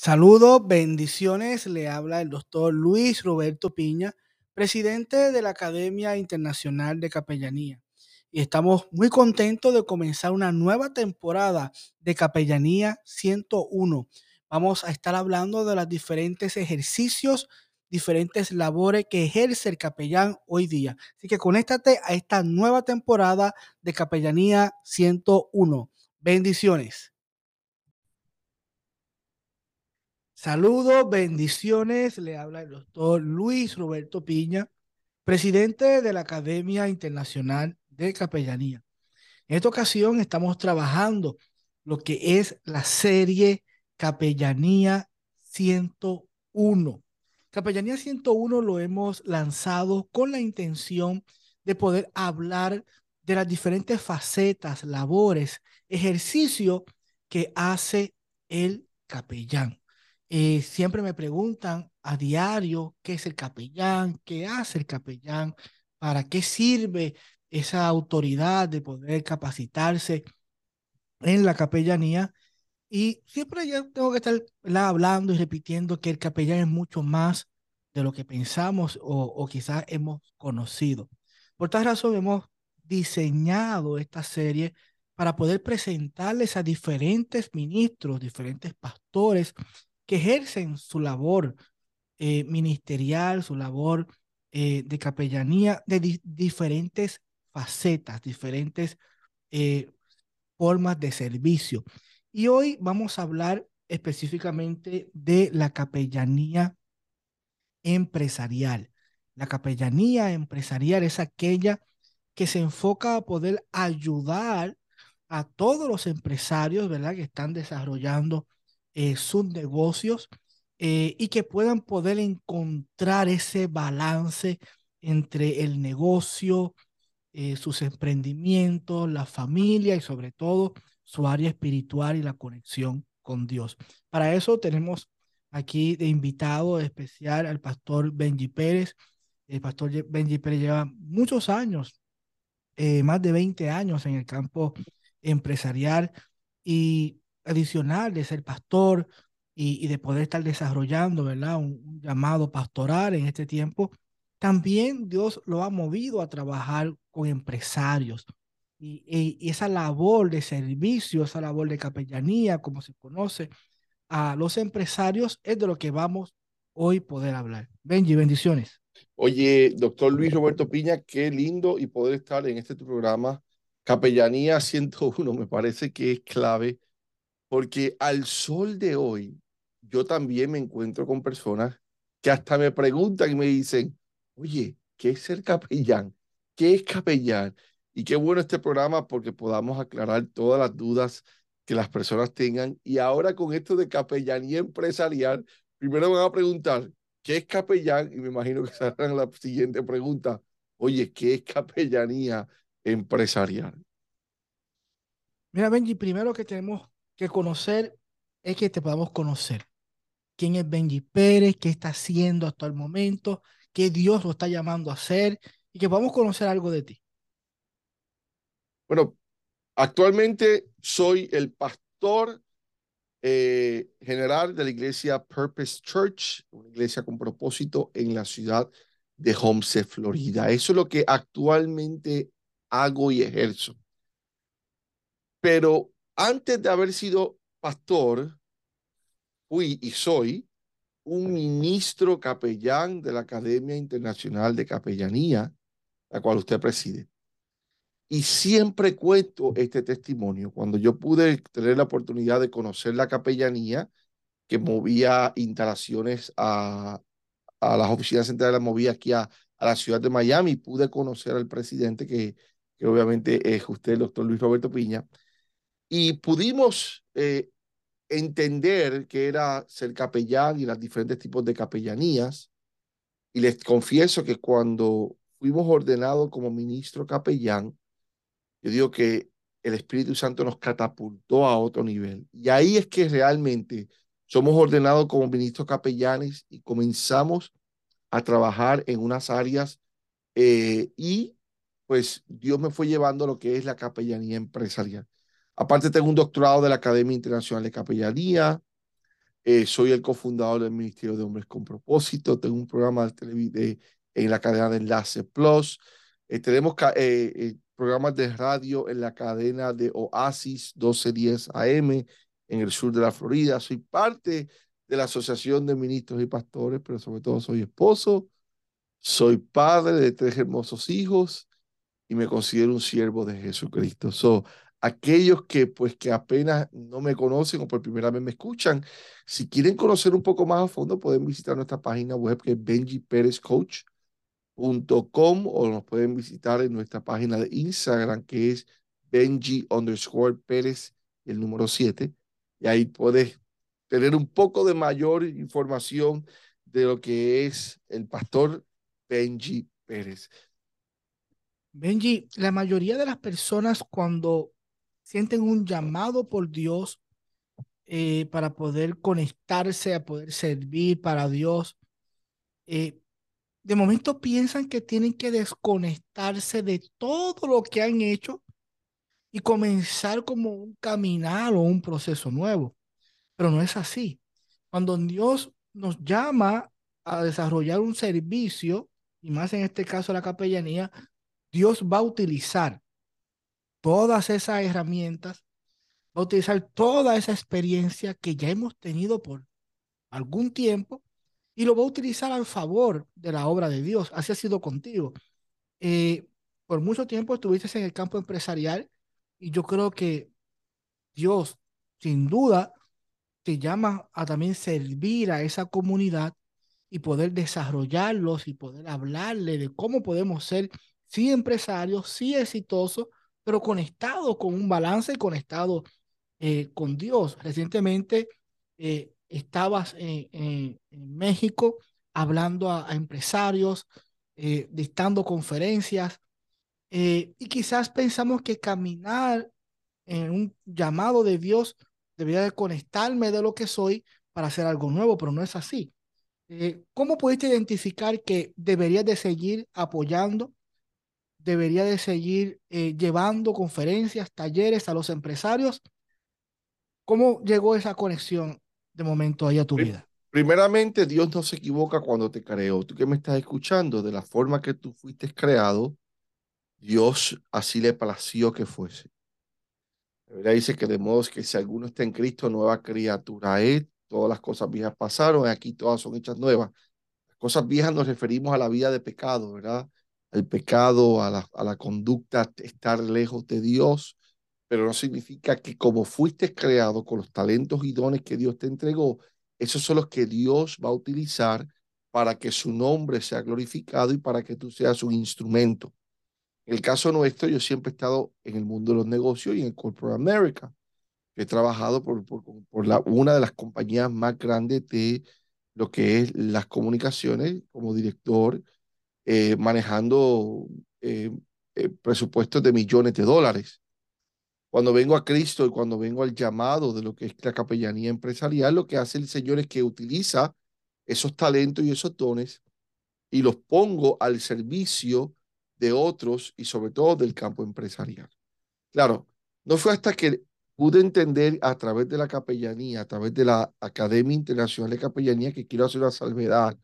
Saludos, bendiciones. Le habla el doctor Luis Roberto Piña, presidente de la Academia Internacional de Capellanía. Y estamos muy contentos de comenzar una nueva temporada de Capellanía 101. Vamos a estar hablando de los diferentes ejercicios, diferentes labores que ejerce el capellán hoy día. Así que conéctate a esta nueva temporada de Capellanía 101. Bendiciones. Saludos, bendiciones. Le habla el doctor Luis Roberto Piña, presidente de la Academia Internacional de Capellanía. En esta ocasión estamos trabajando lo que es la serie Capellanía 101. Capellanía 101 lo hemos lanzado con la intención de poder hablar de las diferentes facetas, labores, ejercicio que hace el capellán. Eh, siempre me preguntan a diario qué es el capellán, qué hace el capellán, para qué sirve esa autoridad de poder capacitarse en la capellanía. Y siempre yo tengo que estar hablando y repitiendo que el capellán es mucho más de lo que pensamos o, o quizás hemos conocido. Por tal razón hemos diseñado esta serie para poder presentarles a diferentes ministros, diferentes pastores que ejercen su labor eh, ministerial, su labor eh, de capellanía de diferentes facetas, diferentes eh, formas de servicio. Y hoy vamos a hablar específicamente de la capellanía empresarial. La capellanía empresarial es aquella que se enfoca a poder ayudar a todos los empresarios, ¿verdad? Que están desarrollando eh, sus negocios eh, y que puedan poder encontrar ese balance entre el negocio, eh, sus emprendimientos, la familia y sobre todo su área espiritual y la conexión con Dios. Para eso tenemos aquí de invitado especial al pastor Benji Pérez. El pastor Benji Pérez lleva muchos años, más de 20 años en el campo empresarial y adicional de ser pastor y, de poder estar desarrollando, ¿verdad? Un, llamado pastoral en este tiempo, también Dios lo ha movido a trabajar con empresarios. Y, esa labor de servicio, esa labor de capellanía, como se conoce a los empresarios, es de lo que vamos hoy poder hablar. Benji, bendiciones. Oye, doctor Luis Roberto Piña, qué lindo y poder estar en este programa Capellanía 101. Me parece que es clave porque al sol de hoy, yo también me encuentro con personas que hasta me preguntan y me dicen, oye, ¿qué es ser capellán? ¿Qué es capellán? Y qué bueno este programa porque podamos aclarar todas las dudas que las personas tengan. Y ahora con esto de capellanía empresarial, primero me van a preguntar, ¿qué es capellán? Y me imagino que será la siguiente pregunta, oye, ¿qué es capellanía empresarial? Mira, Benji, primero que tenemos que conocer es que te podamos conocer. ¿Quién es Benji Pérez? ¿Qué está haciendo hasta el momento? ¿Qué Dios lo está llamando a hacer? Y que podamos conocer algo de ti. Bueno, actualmente soy el pastor eh, general de la iglesia Purpose Church, una iglesia con propósito en la ciudad de Homestead, Florida. Eso es lo que actualmente hago y ejerzo. Pero antes de haber sido pastor, fui y soy un ministro capellán de la Academia Internacional de Capellanía, la cual usted preside. Y siempre cuento este testimonio. Cuando yo pude tener la oportunidad de conocer la capellanía, que movía instalaciones a, a las oficinas centrales, movía aquí a, a, la ciudad de Miami, pude conocer al presidente, que, que obviamente es usted, el doctor Luis Roberto Piña, y pudimos eh, entender que era ser capellán y los diferentes tipos de capellanías. Y les confieso que cuando fuimos ordenados como ministro capellán, yo digo que el Espíritu Santo nos catapultó a otro nivel. Y ahí es que realmente somos ordenados como ministros capellanes y comenzamos a trabajar en unas áreas eh, y pues Dios me fue llevando lo que es la capellanía empresarial. Aparte tengo un doctorado de la Academia Internacional de Capellanía. Eh, soy el cofundador del Ministerio de Hombres con Propósito. Tengo un programa de, en la cadena de Enlace Plus. Eh, tenemos eh, programas de radio en la cadena de Oasis 1210 AM en el sur de la Florida. Soy parte de la Asociación de Ministros y Pastores, pero sobre todo soy esposo, soy padre de tres hermosos hijos y me considero un siervo de Jesucristo. So, aquellos que pues que apenas no me conocen o por primera vez me escuchan, si quieren conocer un poco más a fondo, pueden visitar nuestra página web que es benjiperezcoach.com o nos pueden visitar en nuestra página de Instagram que es benji underscore pérez, el número 7, y ahí puedes tener un poco de mayor información de lo que es el pastor Benji Pérez. Benji, la mayoría de las personas cuando sienten un llamado por Dios eh, para poder conectarse, a poder servir para Dios, eh, de momento piensan que tienen que desconectarse de todo lo que han hecho y comenzar como un caminar o un proceso nuevo. Pero no es así. Cuando Dios nos llama a desarrollar un servicio, y más en este caso la capellanía, Dios va a utilizar todas esas herramientas, va a utilizar toda esa experiencia que ya hemos tenido por algún tiempo y lo va a utilizar al favor de la obra de Dios. Así ha sido contigo. Eh, por mucho tiempo estuviste en el campo empresarial y yo creo que Dios, sin duda, te llama a también servir a esa comunidad y poder desarrollarlos y poder hablarle de cómo podemos ser, sí empresarios, sí exitosos, pero conectados con un balance, conectados eh, con Dios. Recientemente eh, estabas en, México hablando a, empresarios, eh, dictando conferencias, y quizás pensamos que caminar en un llamado de Dios debería de conectarme de lo que soy para hacer algo nuevo, pero no es así. Eh, ¿Cómo pudiste identificar que deberías de seguir apoyando, debería de seguir eh, llevando conferencias, talleres a los empresarios? ¿Cómo llegó esa conexión de momento ahí a tu vida? Primeramente, Dios no se equivoca cuando te creó. Tú que me estás escuchando, de la forma que tú fuiste creado, Dios así le plació que fuese. La dice que de modo que si alguno está en Cristo, nueva criatura es, todas las cosas viejas pasaron, aquí todas son hechas nuevas. Las cosas viejas nos referimos a la vida de pecado, ¿verdad? Al pecado, a la, a la conducta, estar lejos de Dios, pero no significa que como fuiste creado con los talentos y dones que Dios te entregó, esos son los que Dios va a utilizar para que su nombre sea glorificado y para que tú seas un instrumento. En el caso nuestro, yo siempre he estado en el mundo de los negocios y en el Corporate America. He trabajado por, por, la, una de las compañías más grandes de lo que es las comunicaciones como director, eh, manejando eh, eh, presupuestos de millones de dólares. Cuando vengo a Cristo y cuando vengo al llamado de lo que es la capellanía empresarial, lo que hace el Señor es que utiliza esos talentos y esos dones y los pongo al servicio de otros y sobre todo del campo empresarial. Claro, no fue hasta que pude entender a través de la capellanía, a través de la Academia Internacional de Capellanía, que quiero hacer una salvedad.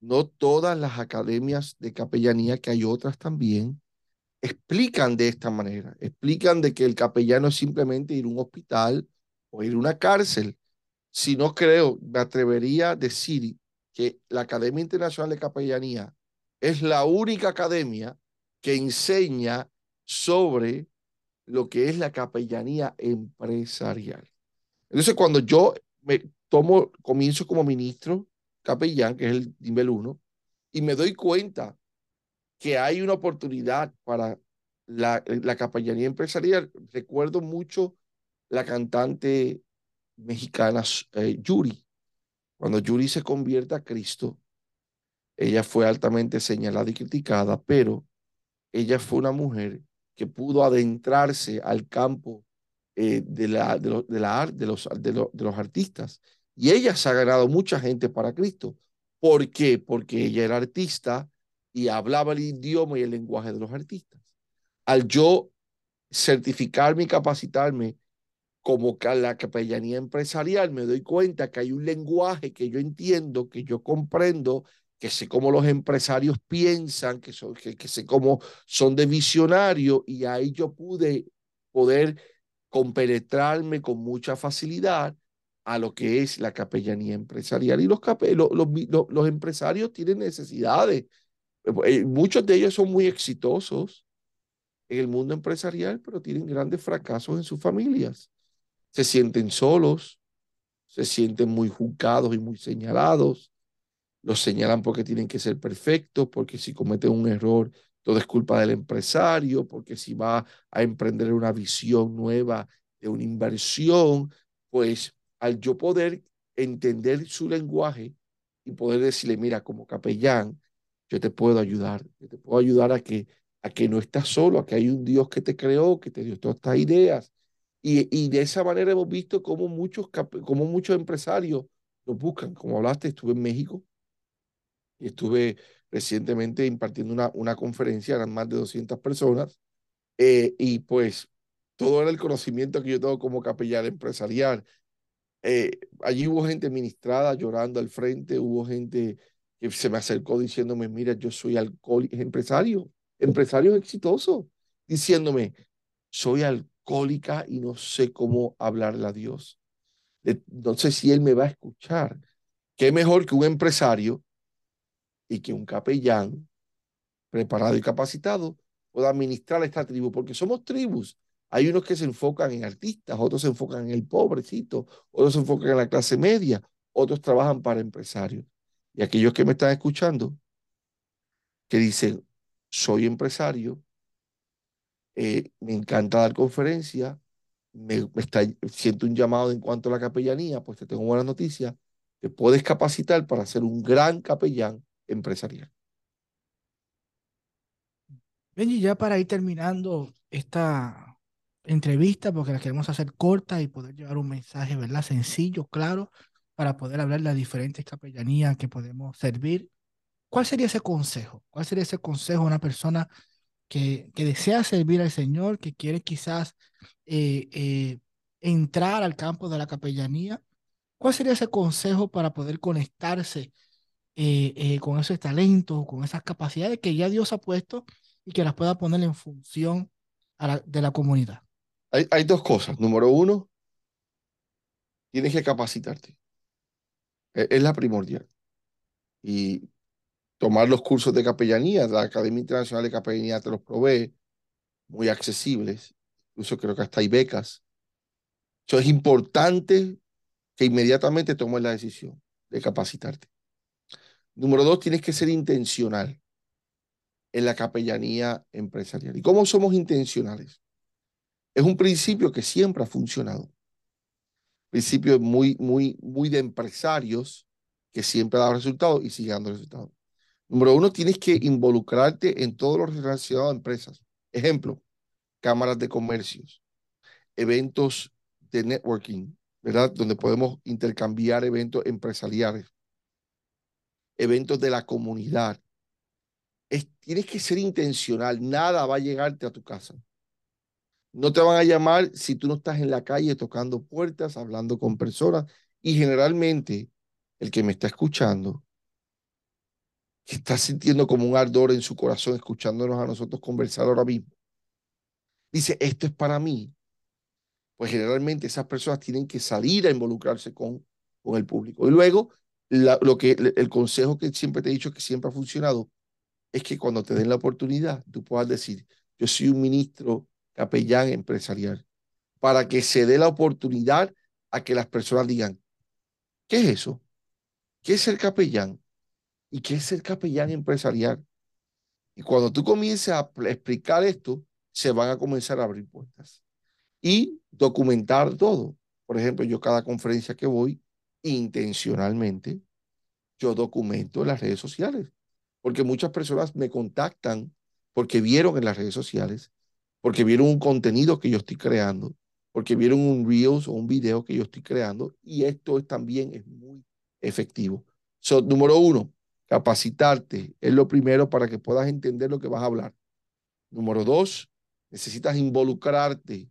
No todas las academias de capellanía, que hay otras también, explican de esta manera. Explican de que el capellano es simplemente ir a un hospital o ir a una cárcel. Si no creo, me atrevería a decir que la Academia Internacional de Capellanía es la única academia que enseña sobre lo que es la capellanía empresarial. Entonces, cuando yo me tomo, comienzo como ministro capellán, que es el nivel uno, y me doy cuenta que hay una oportunidad para la, la capellanía empresarial, recuerdo mucho la cantante mexicana eh, Yuri. Cuando Yuri se convierte a Cristo, ella fue altamente señalada y criticada, pero ella fue una mujer que pudo adentrarse al campo eh, de, la, de, la, de, los, de, de los artistas. Y ella se ha ganado mucha gente para Cristo. ¿Por qué? Porque ella era artista y hablaba el idioma y el lenguaje de los artistas. Al yo certificarme y capacitarme como la capellanía empresarial, me doy cuenta que hay un lenguaje que yo entiendo, que yo comprendo, que sé cómo los empresarios piensan, que, son, que, sé cómo son de visionario, y ahí yo pude poder compenetrarme con mucha facilidad a lo que es la capellanía empresarial. Y los, los, los, empresarios tienen necesidades. Eh, muchos de ellos son muy exitosos en el mundo empresarial, pero tienen grandes fracasos en sus familias. Se sienten solos, se sienten muy juzgados y muy señalados. Los señalan porque tienen que ser perfectos, porque si cometen un error, todo es culpa del empresario, porque si va a emprender una visión nueva de una inversión, pues al yo poder entender su lenguaje y poder decirle, mira, como capellán, yo te puedo ayudar, yo te puedo ayudar a que, a que no estás solo, a que hay un Dios que te creó, que te dio todas estas ideas. Y, y de esa manera hemos visto cómo muchos, cómo muchos empresarios nos buscan. Como hablaste, estuve en México y estuve recientemente impartiendo una, una conferencia, eran más de 200 personas, eh, y pues todo era el conocimiento que yo tengo como capellán empresarial. Eh, allí hubo gente ministrada llorando al frente, hubo gente que se me acercó diciéndome, mira, yo soy alcohólico, empresario, empresario exitoso, diciéndome, soy alcohólica y no sé cómo hablarle a Dios. No sé si Él me va a escuchar. ¿Qué mejor que un empresario y que un capellán preparado y capacitado pueda administrar esta tribu? Porque somos tribus. Hay unos que se enfocan en artistas, otros se enfocan en el pobrecito, otros se enfocan en la clase media, otros trabajan para empresarios. Y aquellos que me están escuchando, que dicen, soy empresario, eh, me encanta dar conferencias, me, está, siento un llamado en cuanto a la capellanía, pues te tengo buenas noticias, te puedes capacitar para ser un gran capellán empresarial. Benji, ya para ir terminando esta entrevista, porque la queremos hacer corta y poder llevar un mensaje, ¿verdad? Sencillo, claro, para poder hablar de las diferentes capellanías que podemos servir. ¿Cuál sería ese consejo? ¿Cuál sería ese consejo a una persona que, que desea servir al Señor, que quiere quizás eh, eh, entrar al campo de la capellanía? ¿Cuál sería ese consejo para poder conectarse eh, con esos talentos, con esas capacidades que ya Dios ha puesto y que las pueda poner en función de la comunidad? Hay, dos cosas. Número uno, tienes que capacitarte. E-, es la primordial. Y tomar los cursos de capellanía, la Academia Internacional de Capellanía te los provee, muy accesibles, incluso creo que hasta hay becas. Eso es importante que inmediatamente tomes la decisión de capacitarte. Número dos, tienes que ser intencional en la capellanía empresarial. ¿Y cómo somos intencionales? Es un principio que siempre ha funcionado principio muy, muy, muy de empresarios que siempre da resultados y sigue dando resultados. Número uno, tienes que involucrarte en todo lo relacionado a empresas. Ejemplo, cámaras de comercios, eventos de networking, ¿verdad? Donde podemos intercambiar eventos empresariales, eventos de la comunidad. Es, tienes que ser intencional, nada va a llegarte a tu casa. No te van a llamar si tú no estás en la calle tocando puertas, hablando con personas. Y generalmente el que me está escuchando, que está sintiendo como un ardor en su corazón, escuchándonos a nosotros conversar ahora mismo, dice, esto es para mí. Pues generalmente esas personas tienen que salir a involucrarse con, con el público. Y luego, lo que, el consejo que siempre te he dicho que siempre ha funcionado es que cuando te den la oportunidad, tú puedas decir, yo soy un ministro capellán empresarial, para que se dé la oportunidad a que las personas digan, ¿qué es eso? ¿Qué es ser capellán? ¿Y qué es ser capellán empresarial? Y cuando tú comiences a explicar esto, se van a comenzar a abrir puertas. Y documentar todo. Por ejemplo, yo cada conferencia que voy, intencionalmente, yo documento en las redes sociales. Porque muchas personas me contactan porque vieron en las redes sociales porque vieron un contenido que yo estoy creando, porque vieron un Reels o un video que yo estoy creando y esto también es muy efectivo. So, número uno, capacitarte es lo primero para que puedas entender lo que vas a hablar. Número dos, necesitas involucrarte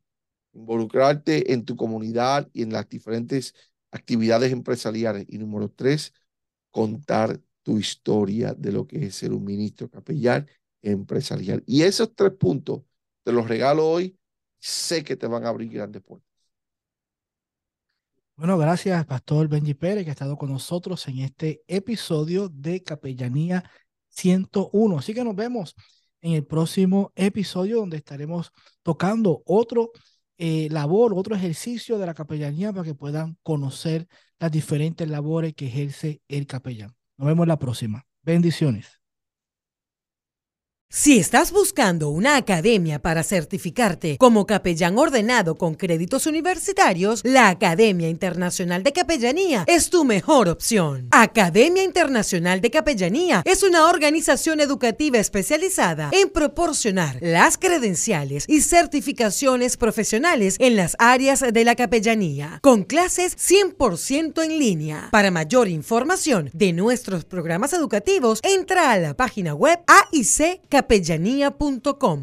involucrarte en tu comunidad y en las diferentes actividades empresariales. Y número tres, contar tu historia de lo que es ser un ministro capellán empresarial. Y esos tres puntos te los regalo hoy, sé que te van a abrir grandes puertas. Bueno, gracias, Pastor Benji Pérez, que ha estado con nosotros en este episodio de Capellanía 101. Así que nos vemos en el próximo episodio donde estaremos tocando otro eh, labor, otro ejercicio de la capellanía para que puedan conocer las diferentes labores que ejerce el capellán. Nos vemos la próxima. Bendiciones. Si estás buscando una academia para certificarte como capellán ordenado con créditos universitarios, la Academia Internacional de Capellanía es tu mejor opción. Academia Internacional de Capellanía es una organización educativa especializada en proporcionar las credenciales y certificaciones profesionales en las áreas de la capellanía, con clases 100% en línea. Para mayor información de nuestros programas educativos, entra a la página web AIC capellanía.com.